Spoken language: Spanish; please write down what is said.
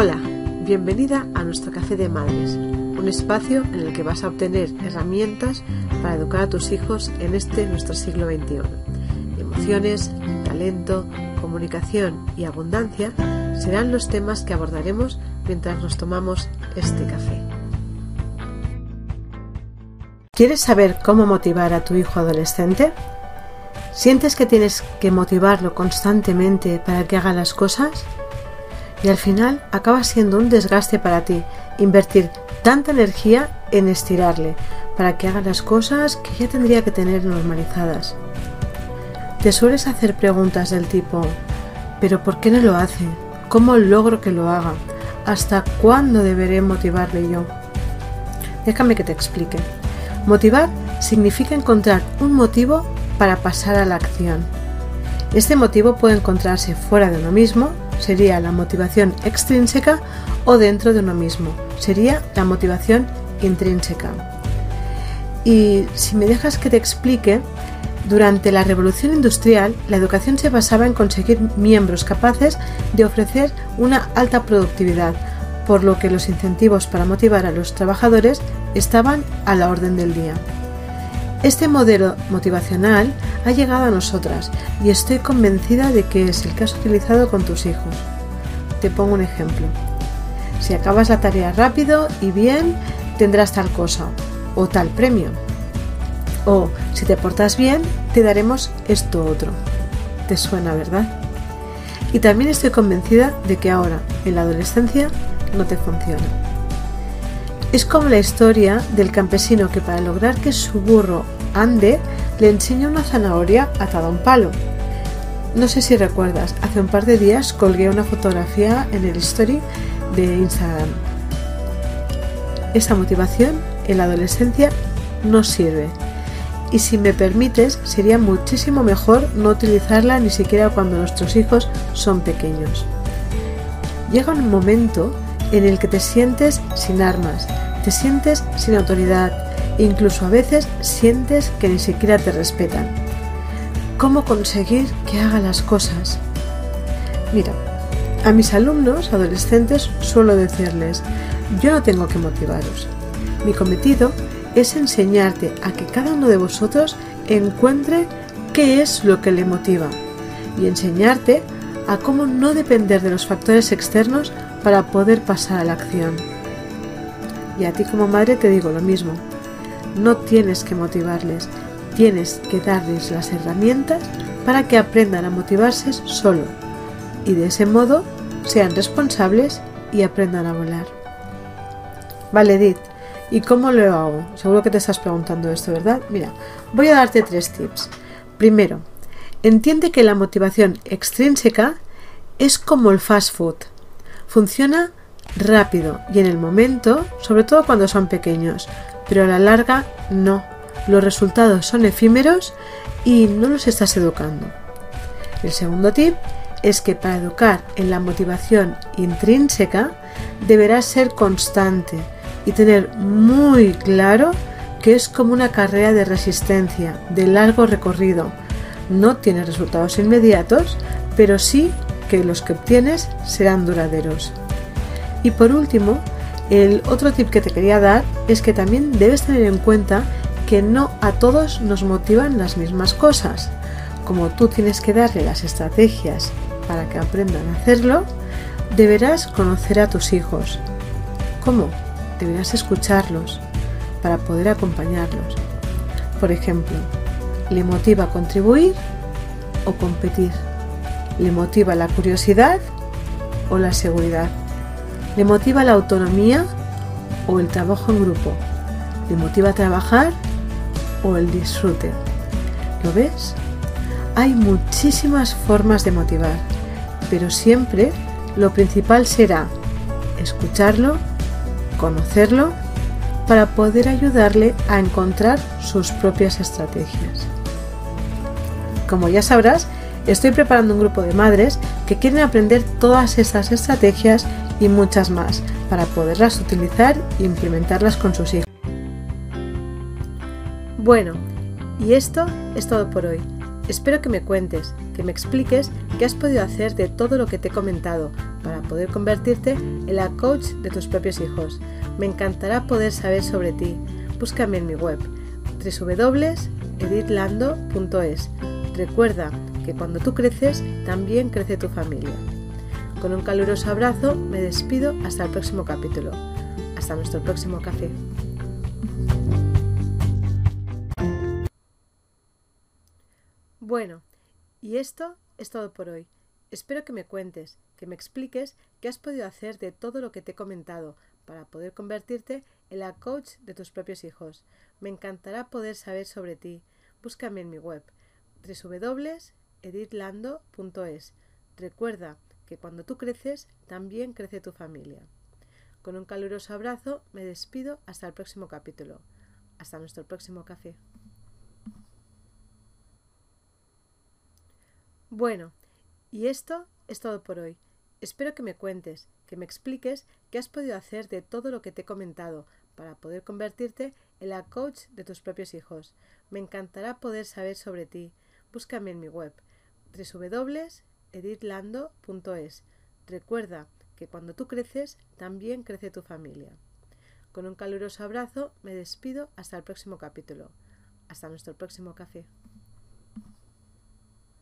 Hola, bienvenida a nuestro Café de Madres, un espacio en el que vas a obtener herramientas para educar a tus hijos en este nuestro siglo XXI. Emociones, talento, comunicación y abundancia serán los temas que abordaremos mientras nos tomamos este café. ¿Quieres saber cómo motivar a tu hijo adolescente? ¿Sientes que tienes que motivarlo constantemente para que haga las cosas? Y al final acaba siendo un desgaste para ti invertir tanta energía en estirarle para que haga las cosas que ya tendría que tener normalizadas. Te sueles hacer preguntas del tipo, ¿pero por qué no lo hace? ¿Cómo logro que lo haga? ¿Hasta cuándo deberé motivarle yo? Déjame que te explique. Motivar significa encontrar un motivo para pasar a la acción. Este motivo puede encontrarse fuera de uno mismo, sería la motivación extrínseca, o dentro de uno mismo, sería la motivación intrínseca. Y si me dejas que te explique, durante la revolución industrial, la educación se basaba en conseguir miembros capaces de ofrecer una alta productividad, por lo que los incentivos para motivar a los trabajadores estaban a la orden del día. Este modelo motivacional ha llegado a nosotras y estoy convencida de que es el que has utilizado con tus hijos. Te pongo un ejemplo. Si acabas la tarea rápido y bien, tendrás tal cosa o tal premio. O si te portas bien, te daremos esto otro. ¿Te suena, verdad? Y también estoy convencida de que ahora, en la adolescencia, no te funciona. Es como la historia del campesino que para lograr que su burro ande le enseña una zanahoria atada a un palo. No sé si recuerdas, hace un par de días colgué una fotografía en el story de Instagram. Esa motivación en la adolescencia no sirve. Y si me permites, sería muchísimo mejor no utilizarla ni siquiera cuando nuestros hijos son pequeños. Llega un momento en el que te sientes sin armas, te sientes sin autoridad incluso a veces sientes que ni siquiera te respetan. ¿Cómo conseguir que haga las cosas? Mira, a mis alumnos adolescentes suelo decirles, yo no tengo que motivaros. Mi cometido es enseñarte a que cada uno de vosotros encuentre qué es lo que le motiva y enseñarte a cómo no depender de los factores externos para poder pasar a la acción. Y a ti como madre te digo lo mismo. No tienes que motivarles, tienes que darles las herramientas para que aprendan a motivarse solo y de ese modo sean responsables y aprendan a volar. Vale, Edith, ¿y cómo lo hago? Seguro que te estás preguntando esto, ¿verdad? Mira, voy a darte tres tips. Primero, entiende que la motivación extrínseca es como el fast food. Funciona rápido y en el momento, sobre todo cuando son pequeños, pero a la larga no. Los resultados son efímeros y no los estás educando. El segundo tip es que para educar en la motivación intrínseca deberás ser constante y tener muy claro que es como una carrera de resistencia, de largo recorrido. No tiene resultados inmediatos, pero sí que los que obtienes serán duraderos. Y por último, el otro tip que te quería dar es que también debes tener en cuenta que no a todos nos motivan las mismas cosas. Como tú tienes que darle las estrategias para que aprendan a hacerlo, deberás conocer a tus hijos. ¿Cómo? Deberás escucharlos para poder acompañarlos. Por ejemplo, ¿le motiva contribuir o competir? ¿Le motiva la curiosidad o la seguridad? ¿Le motiva la autonomía o el trabajo en grupo? ¿Le motiva trabajar o el disfrute? ¿Lo ves? Hay muchísimas formas de motivar, pero siempre lo principal será escucharlo, conocerlo, para poder ayudarle a encontrar sus propias estrategias. Como ya sabrás, estoy preparando un grupo de madres que quieren aprender todas estas estrategias y muchas más para poderlas utilizar e implementarlas con sus hijos. Bueno, y esto es todo por hoy. Espero que me cuentes, que me expliques qué has podido hacer de todo lo que te he comentado para poder convertirte en la coach de tus propios hijos. Me encantará poder saber sobre ti. Búscame en mi web www.editlando.es. Recuerda que cuando tú creces, también crece tu familia. Con un caluroso abrazo me despido hasta el próximo capítulo. Hasta nuestro próximo café. Bueno, y esto es todo por hoy. Espero que me cuentes, que me expliques qué has podido hacer de todo lo que te he comentado para poder convertirte en la coach de tus propios hijos. Me encantará poder saber sobre ti. Búscame en mi web www.editlando.es. Recuerda que cuando tú creces, también crece tu familia. Con un caluroso abrazo me despido hasta el próximo capítulo. Hasta nuestro próximo café. Bueno, y esto es todo por hoy. Espero que me cuentes, que me expliques qué has podido hacer de todo lo que te he comentado para poder convertirte en la coach de tus propios hijos. Me encantará poder saber sobre ti. Búscame en mi web www.editlando.es. Recuerda que cuando tú creces, también crece tu familia. Con un caluroso abrazo me despido hasta el próximo capítulo. Hasta nuestro próximo café.